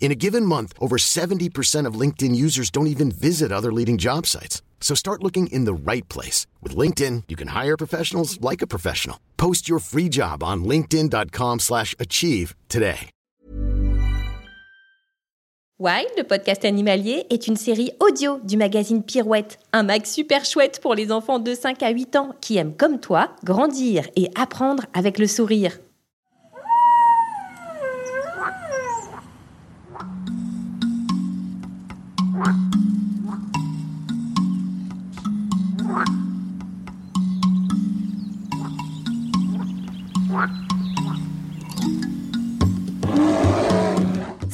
In a given month, over 70% of LinkedIn users don't even visit other leading job sites. So start looking in the right place. With LinkedIn, you can hire professionals like a professional. Post your free job on linkedin.com slash achieve today. Wild, le podcast animalier, est une série audio du magazine Pirouette, un mag super chouette pour les enfants de 5 à 8 ans qui aiment comme toi grandir et apprendre avec le sourire.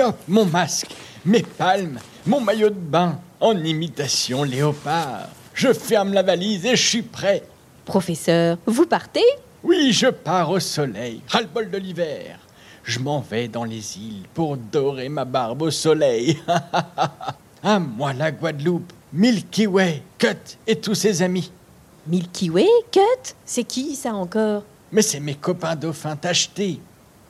Hop, mon masque, mes palmes, mon maillot de bain, en imitation léopard. Je ferme la valise et je suis prêt. Professeur, vous partez? Oui, je pars au soleil, ras-le-bol de l'hiver. Je m'en vais dans les îles pour dorer ma barbe au soleil. à moi la Guadeloupe, Milky Way, Cut et tous ses amis. Milky Way Cut C'est qui ça encore? Mais c'est mes copains dauphins tachetés.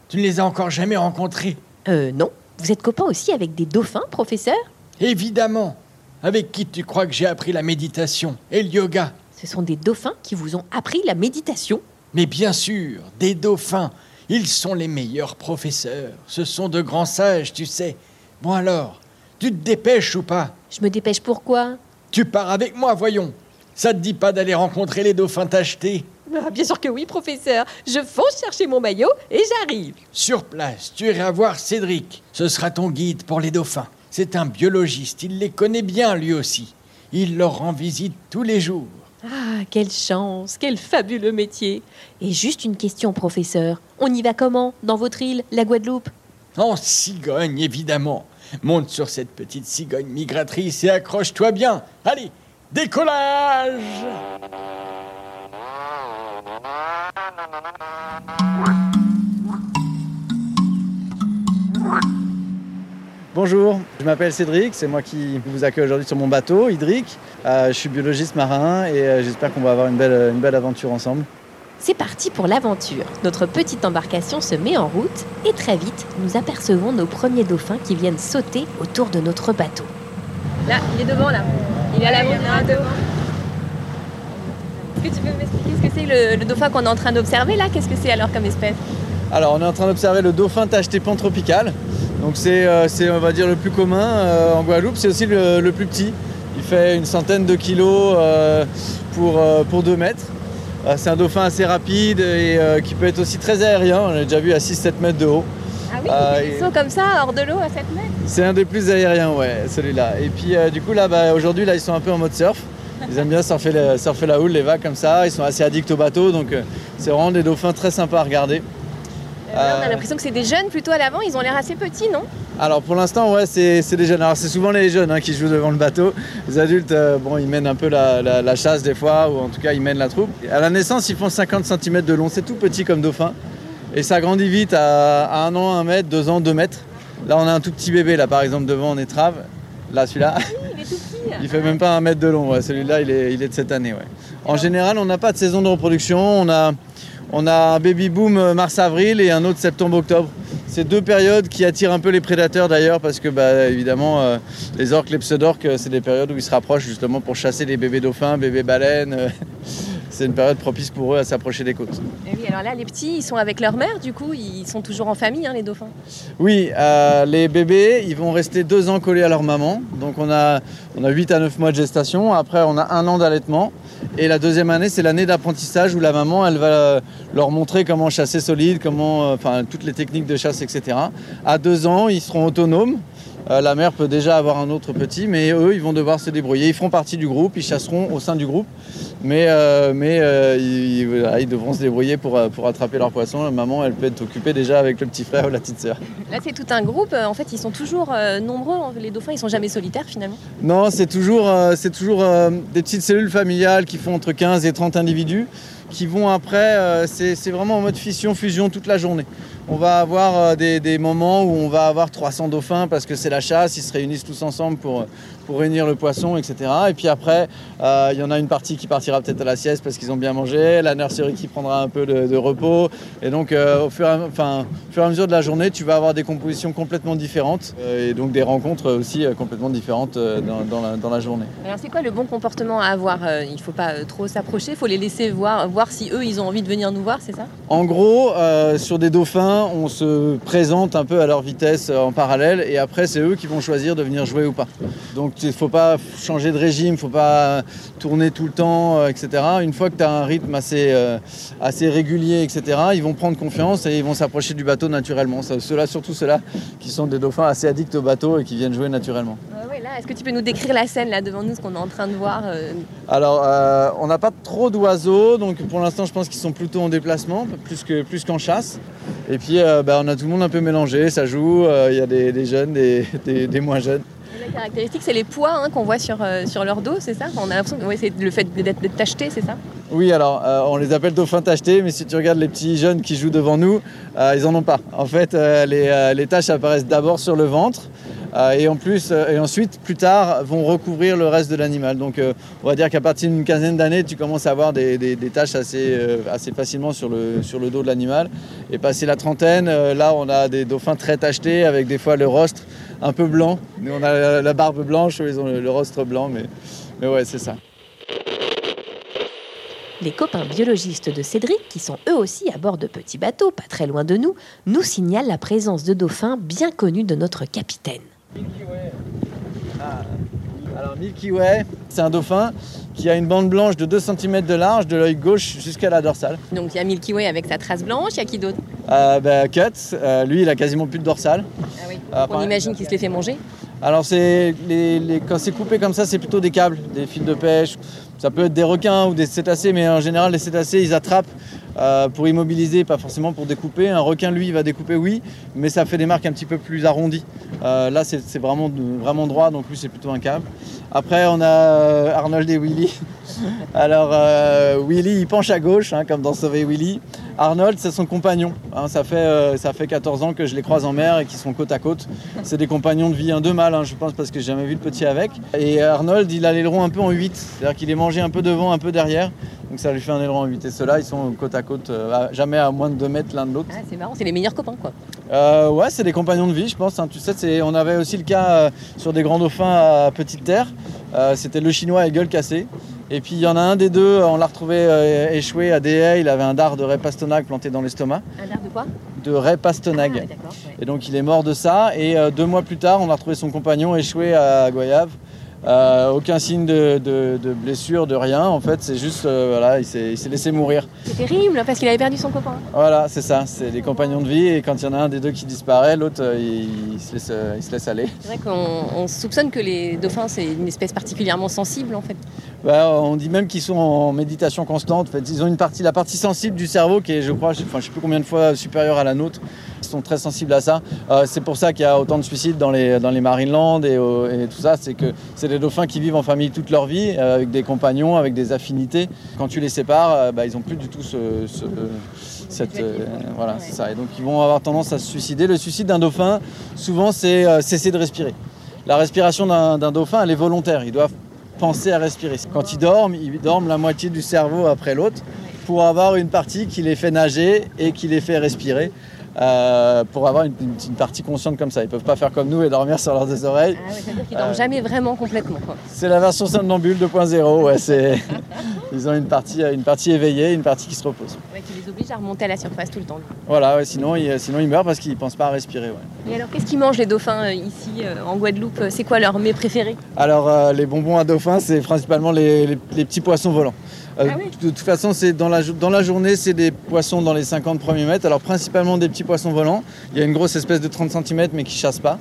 Tu ne les as encore jamais rencontrés? Euh non. Vous êtes copain aussi avec des dauphins, professeur? Évidemment. Avec qui tu crois que j'ai appris la méditation et le yoga? Ce sont des dauphins qui vous ont appris la méditation Mais bien sûr, des dauphins. Ils sont les meilleurs professeurs. Ce sont de grands sages, tu sais. Bon alors, tu te dépêches ou pas? Je me dépêche pourquoi Tu pars avec moi, voyons. Ça te dit pas d'aller rencontrer les dauphins tachetés Ah, Bien sûr que oui, professeur. Je fonce chercher mon maillot et j'arrive. Sur place, tu iras voir Cédric. Ce sera ton guide pour les dauphins. C'est un biologiste, il les connaît bien lui aussi. Il leur rend visite tous les jours. Ah, quelle chance, quel fabuleux métier. Et juste une question, professeur. On y va comment dans votre île, la Guadeloupe? En cigogne, évidemment. Monte sur cette petite cigogne migratrice et accroche-toi bien. Allez, décollage Bonjour, je m'appelle Cédric, c'est moi qui vous accueille aujourd'hui sur mon bateau, Hydric. Euh, je suis biologiste marin et euh, j'espère qu'on va avoir une belle, une belle aventure ensemble. C'est parti pour l'aventure. Notre petite embarcation se met en route et très vite, nous apercevons nos premiers dauphins qui viennent sauter autour de notre bateau. Là, il est devant là. Il est à l'avant, il est devant. Est-ce que tu peux m'expliquer ce que c'est le, le dauphin qu'on est en train d'observer là? Qu'est-ce que c'est alors comme espèce? Alors on est en train d'observer le dauphin tacheté pantropical. Donc c'est, euh, c'est, on va dire le plus commun euh, en Guadeloupe, c'est aussi le, le plus petit. Il fait une centaine de kilos euh, pour, pour 2 mètres. C'est un dauphin assez rapide et qui peut être aussi très aérien. On l'a déjà vu à 6-7 mètres de haut. Ah oui, Euh, sont comme ça hors de l'eau à 7 mètres. C'est un des plus aériens, ouais, celui-là. Et puis euh, du coup là, bah, aujourd'hui là, ils sont un peu en mode surf. Ils aiment bien surfer, le- surfer la houle, les vagues comme ça. Ils sont assez addicts au bateau, donc euh, c'est vraiment des dauphins très sympas à regarder. Euh, on a l'impression que c'est des jeunes plutôt à l'avant, ils ont l'air assez petits, non? Alors pour l'instant, ouais, c'est des jeunes. Alors c'est souvent les jeunes hein, qui jouent devant le bateau. Les adultes, euh, bon, ils mènent un peu la, la- la chasse des fois, ou en tout cas ils mènent la troupe. À la naissance, ils font 50 cm de long. C'est tout petit comme dauphin. Et ça grandit vite à, à un an, un mètre, deux ans, deux mètres. Là, on a un tout petit bébé, là par exemple, devant en étrave. Là, celui-là. Il est tout petit. Il fait même pas un mètre de long. ouais. Celui-là, il est, il est de cette année. ouais. En général, on n'a pas de saison de reproduction. On a, on a un baby boom euh, mars-avril et un autre septembre-octobre. C'est deux périodes qui attirent un peu les prédateurs d'ailleurs parce que bah, évidemment euh, les orques, les pseudorques, euh, c'est des périodes où ils se rapprochent justement pour chasser les bébés dauphins, bébés baleines. C'est une période propice pour eux à s'approcher des côtes. Et oui, alors là, les petits, ils sont avec leur mère, du coup, ils sont toujours en famille, hein, les dauphins. Oui, euh, les bébés, ils vont rester deux ans collés à leur maman. Donc on a, on a 8 à 9 mois de gestation. Après, on a un an d'allaitement. Et la deuxième année, c'est l'année d'apprentissage où la maman, elle va leur montrer comment chasser solide, comment, euh, enfin, toutes les techniques de chasse, etc. À deux ans, ils seront autonomes. Euh, la mère peut déjà avoir un autre petit, mais eux, ils vont devoir se débrouiller. Ils feront partie du groupe, ils chasseront au sein du groupe, mais, euh, mais euh, ils, voilà, ils devront se débrouiller pour, pour attraper leur poisson. La maman, elle peut être occupée déjà avec le petit frère ou la petite sœur. Là, c'est tout un groupe. En fait, ils sont toujours nombreux. hein. Les dauphins, ils sont jamais solitaires, finalement. Non, c'est toujours, c'est toujours des petites cellules familiales qui font entre 15 et 30 individus qui vont après, euh, c'est vraiment en mode fission-fusion toute la journée. On va avoir euh, des, moments où on va avoir 300 dauphins parce que c'est la chasse, ils se réunissent tous ensemble pour, pour réunir le poisson, etc. Et puis après, euh, il y en a une partie qui partira peut-être à la sieste parce qu'ils ont bien mangé, la nurserie qui prendra un peu de, repos. Et donc, euh, au, fur et à, mesure de la journée, tu vas avoir des compositions complètement différentes euh, et donc des rencontres aussi euh, complètement différentes euh, dans, la, journée. Alors, c'est quoi le bon comportement à avoir Euh, Il faut pas euh, trop s'approcher, il faut les laisser voir si eux, ils ont envie de venir nous voir, c'est ça? En gros, euh, sur des dauphins, on se présente un peu à leur vitesse euh, en parallèle et après c'est eux qui vont choisir de venir jouer ou pas. Donc il ne faut pas changer de régime, il ne faut pas tourner tout le temps, euh, etc. Une fois que tu as un rythme assez, euh, assez régulier, etc., ils vont prendre confiance et ils vont s'approcher du bateau naturellement. Ceux-là, surtout ceux-là qui sont des dauphins assez addicts au bateau et qui viennent jouer naturellement. Là, est-ce que tu peux nous décrire la scène là devant nous, ce qu'on est en train de voir euh, Alors, euh, on n'a pas trop d'oiseaux, donc pour l'instant, je pense qu'ils sont plutôt en déplacement, plus qu'en plus qu'en chasse. Et puis, euh, bah, on a tout le monde un peu mélangé, ça joue, il y a des, des jeunes, des, des- des moins jeunes. La caractéristique, c'est les poids hein, qu'on voit sur, sur leur dos, c'est ça? On a l'impression que ouais, c'est le fait d'être tacheté, c'est ça? Oui, alors, euh, on les appelle dauphins tachetés, mais si tu regardes les petits jeunes qui jouent devant nous, euh, ils en ont pas. En fait, euh, les, les taches apparaissent d'abord sur le ventre. Euh, et en plus, euh, et ensuite, plus tard, vont recouvrir le reste de l'animal. Donc, euh, on va dire qu'à partir d'une quinzaine d'années, tu commences à avoir des, taches assez, facilement sur le, sur le dos de l'animal. Et passé la trentaine, là, on a des dauphins très tachetés, avec des fois le rostre un peu blanc. Nous, on a la, barbe blanche, ils ont le, le rostre blanc, mais, mais ouais, c'est ça. Les copains biologistes de Cédric, qui sont eux aussi à bord de petits bateaux, pas très loin de nous, nous signalent la présence de dauphins bien connus de notre capitaine. Milky Way. Alors Milky Way, c'est un dauphin qui a une bande blanche de 2 cm de large de l'œil gauche jusqu'à la dorsale. Donc il y a Milky Way avec sa trace blanche, il y a qui d'autre? Euh, bah, Cut, euh, lui il a quasiment plus de dorsale. Ah oui. Ah, On imagine qu'il se les fait manger. Alors c'est les, les- quand c'est coupé comme ça, c'est plutôt des câbles, des fils de pêche. Ça peut être des requins ou des cétacés, mais en général les cétacés ils attrapent euh, pour immobiliser, pas forcément pour découper. Un requin lui il va découper oui, mais ça fait des marques un petit peu plus arrondies. Euh, là c'est vraiment, vraiment droit, donc lui c'est plutôt un câble. Après on a euh, Arnold et Willy. Alors Willy il penche à gauche, hein, comme dans Sauver Willy. Arnold c'est son compagnon. hein. ça, fait, euh, ça fait 14 ans que je les croise en mer et qu'ils sont côte à côte. C'est des compagnons de vie, un deux mâles, hein, je pense, parce que j'ai jamais vu le petit avec. Et Arnold, il a l'aileron un peu en 8, c'est-à-dire qu'il est mangé un peu devant, un peu derrière. Donc ça lui fait un aileron en 8. Et ceux-là, ils sont côte à côte, euh, jamais à moins de 2 mètres l'un de l'autre. Ah, c'est marrant, c'est les meilleurs copains quoi. Euh, ouais, c'est des compagnons de vie, je pense. hein. Tu sais, on avait aussi le cas sur des grands dauphins à petite terre. Euh, C'était le chinois à gueule cassée. Et puis il y en a un des deux, on l'a retrouvé euh, échoué à haies. Il avait un dard de raie pastonague planté dans l'estomac. Un dard de quoi? De Ah, ouais, d'accord. ouais. Et donc il est mort de ça. Et euh, deux mois plus tard, on a retrouvé son compagnon échoué à Goyave. Euh, aucun signe de, de- de blessure, de rien. En fait, c'est juste, euh, voilà, il s'est laissé mourir. C'est terrible parce qu'il avait perdu son copain. Voilà, c'est ça. C'est des compagnons de vie. Et quand il y en a un des deux qui disparaît, l'autre, euh, il, il se laisse, il se laisse aller. C'est vrai qu'on on soupçonne que les dauphins c'est une espèce particulièrement sensible en fait. Bah, on dit même qu'ils sont en méditation constante. En fait, ils ont une partie, la partie sensible du cerveau qui est, je crois, je, enfin, je sais plus combien de fois supérieure à la nôtre. Ils sont très sensibles à ça. Euh, c'est pour ça qu'il y a autant de suicides dans les, dans les Marineland et, tout ça. C'est que c'est des dauphins qui vivent en famille toute leur vie, euh, avec des compagnons, avec des affinités. Quand tu les sépares, euh, bah, ils n'ont plus du tout ce, ce- cette, euh, voilà, c'est ça. Et donc ils vont avoir tendance à se suicider. Le suicide d'un dauphin, souvent, c'est euh, cesser de respirer. La respiration d'un d'un dauphin, elle est volontaire. Ils doivent penser à respirer. Quand ils dorment, ils dorment la moitié du cerveau après l'autre pour avoir une partie qui les fait nager et qui les fait respirer. euh, pour avoir une, une- une partie consciente comme ça. Ils peuvent pas faire comme nous et dormir sur leurs deux oreilles. Ah ouais, c'est-à-dire qu'ils dorment Euh, jamais vraiment complètement. C'est la version somnambule 2.0. Ouais. Ils ont une partie, une partie éveillée, une partie qui se repose. Ouais, qui les oblige à remonter à la surface tout le temps. Voilà, ouais, sinon, ils, sinon ils meurent parce qu'ils pensent pas à respirer. ouais. Et alors, qu'est-ce qu'ils mangent les dauphins euh, ici euh, en Guadeloupe? C'est quoi leur mets préféré Alors, euh, les bonbons à dauphin, c'est principalement les, les- les petits poissons volants. Euh, Ah oui de toute façon, c'est dans la, jo- dans la journée, c'est des poissons dans les 50 premiers mètres. Alors, principalement des petits poissons volants. Il y a une grosse espèce de 30 cm, mais qui chasse pas.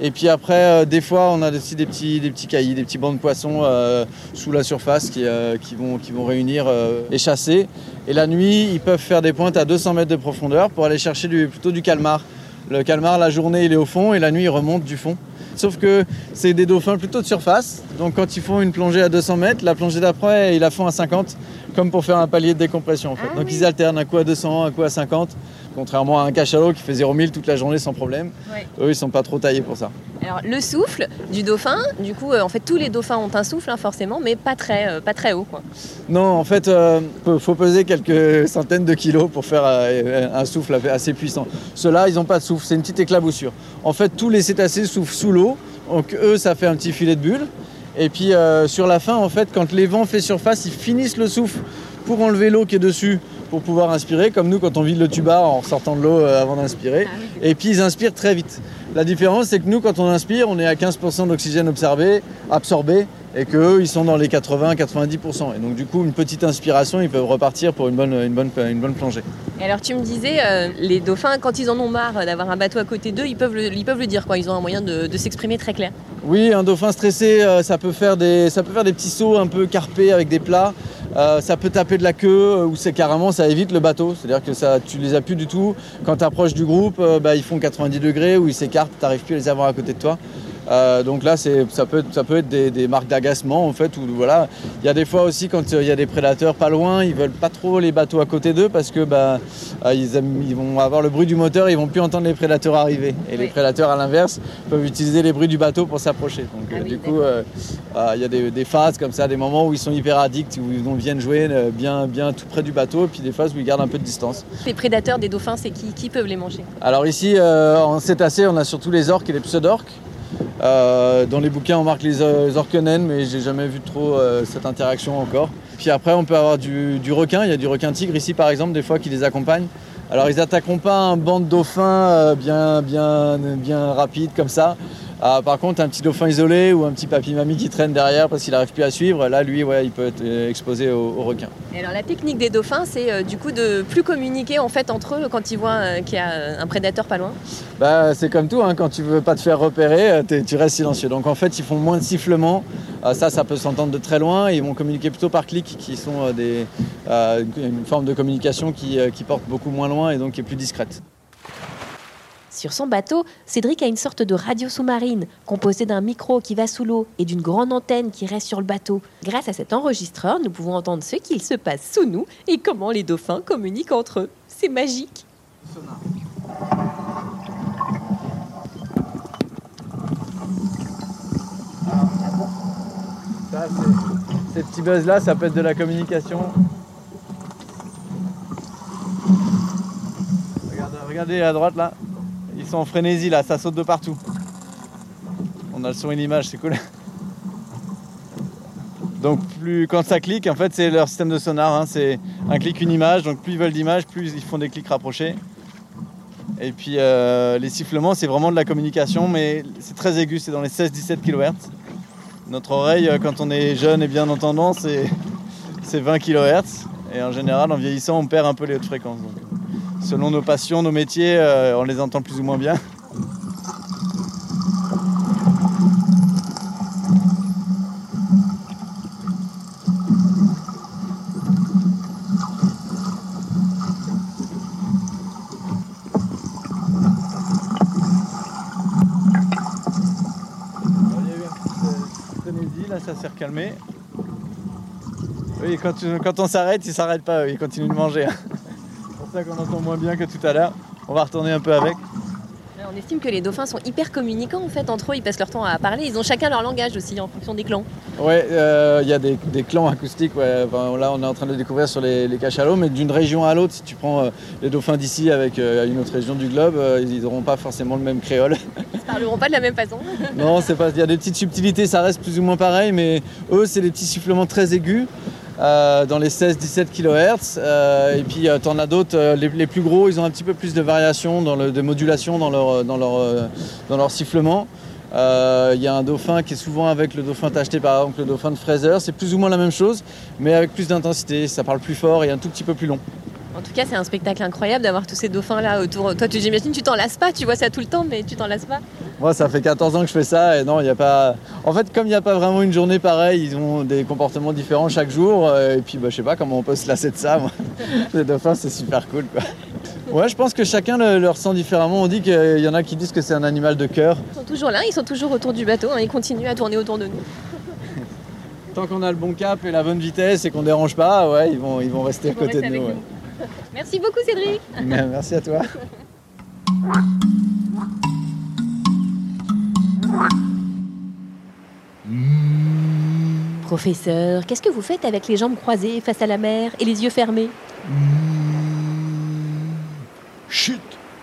Et puis après, euh, des fois, on a aussi des petits, des petits caillis, des petits bancs de poissons euh, sous la surface qui, euh, qui, vont, qui vont réunir et chasser. Et la nuit, ils peuvent faire des pointes à 200 mètres de profondeur pour aller chercher du, plutôt du calmar. Le calmar, la journée, il est au fond et la nuit, il remonte du fond. Sauf que c'est des dauphins plutôt de surface. Donc quand ils font une plongée à 200 mètres, la plongée d'après, ils la font à 50, comme pour faire un palier de décompression en fait. Ah Donc oui. ils alternent un coup à 200, un coup à 50, contrairement à un cachalot qui fait 0 000 toute la journée sans problème. Ouais. Eux, ils sont pas trop taillés pour ça. Alors, le souffle du dauphin, du coup, euh, en fait, tous les dauphins ont un souffle, hein, forcément, mais pas très, euh, pas très haut. Quoi. Non, en fait, euh, faut- peser quelques centaines de kilos pour faire un souffle assez puissant. Ceux-là, ils n'ont pas de souffle, c'est une petite éclaboussure. En fait, tous les cétacés soufflent sous l'eau, donc eux, ça fait un petit filet de bulles. Et puis euh, sur la fin, en fait, quand les vents fait surface, ils finissent le souffle pour enlever l'eau qui est dessus pour pouvoir inspirer, comme nous quand on vide le tuba en sortant de l'eau euh, avant d'inspirer. Et puis ils inspirent très vite. La différence, c'est que nous, quand on inspire, on est à 15% d'oxygène absorbé, absorbé et qu'eux, ils sont dans les 80-90%. Et donc, du coup, une petite inspiration, ils peuvent repartir pour une bonne, une bonne, une bonne plongée. Et alors, tu me disais, euh, les dauphins, quand ils en ont marre d'avoir un bateau à côté d'eux, ils peuvent le, ils peuvent le dire, quoi. Ils ont un moyen de, de s'exprimer très clair. Oui, un dauphin stressé, euh, ça, peut faire des, ça peut faire des petits sauts un peu carpés avec des plats. Euh, ça peut taper de la queue ou c'est carrément ça évite le bateau. C'est-à-dire que ça, tu les as plus du tout. Quand tu approches du groupe, bah, ils font 90 degrés ou ils s'écartent, tu n'arrives plus à les avoir à côté de toi. Euh, donc là, ça, peut être, ça peut être des, des marques d'agacement en fait. Voilà. Il y a des fois aussi quand euh, il y a des prédateurs pas loin, ils veulent pas trop les bateaux à côté d'eux parce que bah, euh, ils, aiment- ils vont avoir le bruit du moteur, ils vont plus entendre les prédateurs arriver. Et les prédateurs à l'inverse peuvent utiliser les bruits du bateau pour s'approcher. Donc Ah euh, oui, du coup, il y a des, des phases comme ça, des moments où ils sont hyper addicts, où ils viennent jouer bien, bien tout près du bateau, et puis des phases où ils gardent un peu de distance. Les prédateurs des dauphins, c'est qui Qui peuvent les manger? Alors ici, en cétacés, on a surtout les orques et les pseudorques. Euh, dans les bouquins, on marque les, euh, les naines, mais j'ai jamais vu trop euh, cette interaction encore. Puis après, on peut avoir du, requin. Il y a du requin tigre ici, par exemple, des fois qui les accompagne. Alors, ils attaqueront pas un banc de dauphins bien, bien, bien rapide comme ça. Ah, par contre, un petit dauphin isolé ou un petit papy-mamie qui traîne derrière parce qu'il n'arrive plus à suivre, là, lui, ouais, il peut être euh, exposé au, au requin. Et alors, la technique des dauphins, c'est euh, du coup de plus communiquer en fait entre eux quand ils voient euh, qu'il y a un prédateur pas loin. Bah, c'est comme tout, hein, quand tu veux pas te faire repérer, tu restes silencieux. Donc en fait, ils font moins de sifflements. Euh, ça, ça peut s'entendre de très loin. Et ils vont communiquer plutôt par clics, qui sont des, une forme de communication qui, qui porte beaucoup moins loin et donc qui est plus discrète. Sur son bateau, Cédric a une sorte de radio sous-marine composée d'un micro qui va sous l'eau et d'une grande antenne qui reste sur le bateau. Grâce à cet enregistreur, nous pouvons entendre ce qu'il se passe sous nous et comment les dauphins communiquent entre eux. C'est magique. Ces petits buzz-là, ça peut être de la communication. Regardez à droite là, ils sont en frénésie là, ça saute de partout. On a le son et l'image, c'est cool. Donc plus quand ça clique, en fait c'est leur système de sonar, hein, c'est un clic, une image, donc plus ils veulent d'images, plus ils font des clics rapprochés. Et puis euh, les sifflements c'est vraiment de la communication, mais c'est très aigu, c'est dans les 16-17 kHz. Notre oreille, euh, quand on est jeune et bien entendant, c'est c'est 20 kHz. Et en général, en vieillissant, on perd un peu les hautes fréquences. Selon nos passions, nos métiers, euh, on les entend plus ou moins bien. Euh, là ça s'est recalmé. Oui, quand, quand on s'arrête, ils s'arrêtent pas, ils continuent de manger. Ça qu'on entend moins bien que tout à l'heure. On va retourner un peu avec. Là, on estime que les dauphins sont hyper communicants en fait entre eux, ils passent leur temps à parler, ils ont chacun leur langage aussi en fonction des clans. Ouais, euh, il y a des, des clans acoustiques. ouais. Enfin, là, on est en train de le découvrir sur les, les cachalots, mais d'une région à l'autre, si tu prends euh, les dauphins d'ici avec euh, une autre région du globe, euh, ils n'auront pas forcément le même créole. Ils parleront pas de la même façon. non, c'est pas. Il y a des petites subtilités, ça reste plus ou moins pareil, mais eux, c'est des petits sifflements très aigus. Euh, dans les 16-17 kHz. et puis, tu en as d'autres, euh, les, plus gros, ils ont un petit peu plus de variation, dans le, de modulation dans leur, euh, sifflement. Euh, Il y a un dauphin qui est souvent avec le dauphin tacheté, par exemple le dauphin de Fraser. C'est plus ou moins la même chose, mais avec plus d'intensité. Ça parle plus fort et un tout petit peu plus long. En tout cas, c'est un spectacle incroyable d'avoir tous ces dauphins là autour. Toi, tu j'imagine, tu t'en lasses pas, tu vois ça tout le temps, mais tu t'en lasses pas. Moi, ça fait 14 ans que je fais ça et non, il n'y a pas. En fait, comme il n'y a pas vraiment une journée pareille, ils ont des comportements différents chaque jour. euh, Et puis, bah, je sais pas comment on peut se lasser de ça. Moi. Les dauphins, c'est super cool, quoi. Ouais, je pense que chacun le, le ressent différemment. On dit qu'il y en a qui disent que c'est un animal de cœur. Ils sont toujours là, ils sont toujours autour du bateau, hein, ils continuent à tourner autour de nous. Tant qu'on a le bon cap et la bonne vitesse et qu'on dérange pas, ouais, ils vont, ils vont rester à côté de nous. Merci beaucoup, Cédric. Mais Merci à toi. Professeur, qu'est-ce que vous faites avec les jambes croisées face à la mer et les yeux fermés? Chut,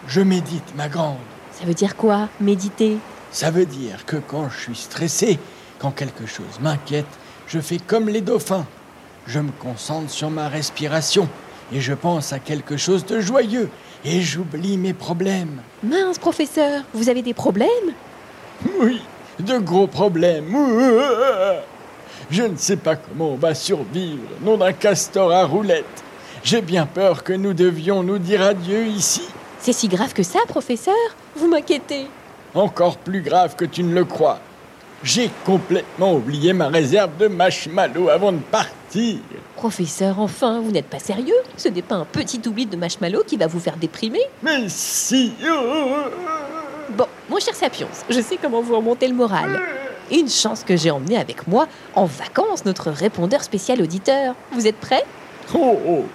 je médite, ma grande. Ça veut dire quoi Méditer? Ça veut dire que quand je suis stressé, quand quelque chose m'inquiète, je fais comme les dauphins. Je me concentre sur ma respiration et je pense à quelque chose de joyeux et j'oublie mes problèmes. Mince, professeur, vous avez des problèmes? Oui, de gros problèmes. Je ne sais pas comment on va survivre, nom d'un castor à roulettes. J'ai bien peur que nous devions nous dire adieu ici. C'est si grave que ça, professeur? Vous m'inquiétez. Encore plus grave que tu ne le crois. J'ai complètement oublié ma réserve de marshmallow avant de partir. Professeur, enfin, vous n'êtes pas sérieux Ce n'est pas un petit oubli de marshmallow qui va vous faire déprimer Mais si Bon, mon cher Sapiens, je sais comment vous remonter le moral. Une chance que j'ai emmené avec moi en vacances notre répondeur spécial auditeur. Vous êtes prêts Oh, oh,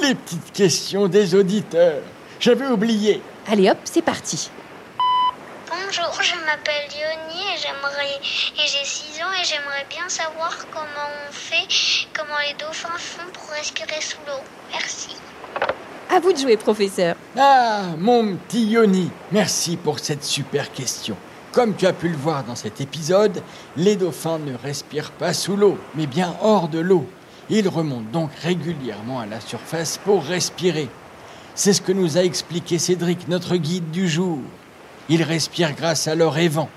les petites questions des auditeurs. J'avais oublié. Allez hop, c'est parti. Bonjour, je m'appelle Yoni et j'aimerais et j'ai 6 ans et j'aimerais bien savoir comment on fait, comment les dauphins font pour respirer sous l'eau. Merci. À vous de jouer, professeur. Ah, mon petit Yoni, merci pour cette super question. Comme tu as pu le voir dans cet épisode, les dauphins ne respirent pas sous l'eau, mais bien hors de l'eau. Ils remontent donc régulièrement à la surface pour respirer. C'est ce que nous a expliqué Cédric, notre guide du jour. Ils respirent grâce à leur évent.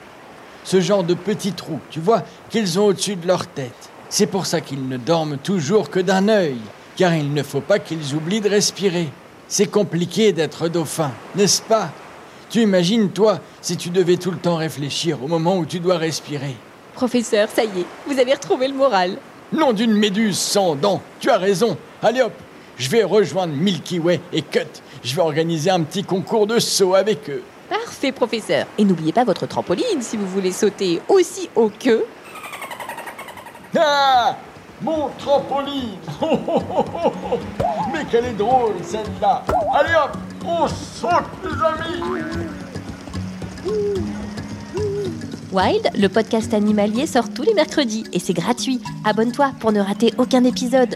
Ce genre de petits trous, tu vois, qu'ils ont au-dessus de leur tête. C'est pour ça qu'ils ne dorment toujours que d'un œil, car il ne faut pas qu'ils oublient de respirer. C'est compliqué d'être dauphin, n'est-ce pas? Tu imagines, toi, si tu devais tout le temps réfléchir au moment où tu dois respirer. Professeur, ça y est, vous avez retrouvé le moral. Nom d'une méduse sans dents, tu as raison. Allez hop, je vais rejoindre Milky Way et Cut. Je vais organiser un petit concours de saut avec eux. Parfait, professeur. Et n'oubliez pas votre trampoline si vous voulez sauter aussi haut que... Ah Mon trampoline Oh, oh, oh, oh, oh. Mais qu'elle est drôle celle-là Allez hop On saute les amis Wild, le podcast animalier sort tous les mercredis et c'est gratuit. Abonne-toi pour ne rater aucun épisode.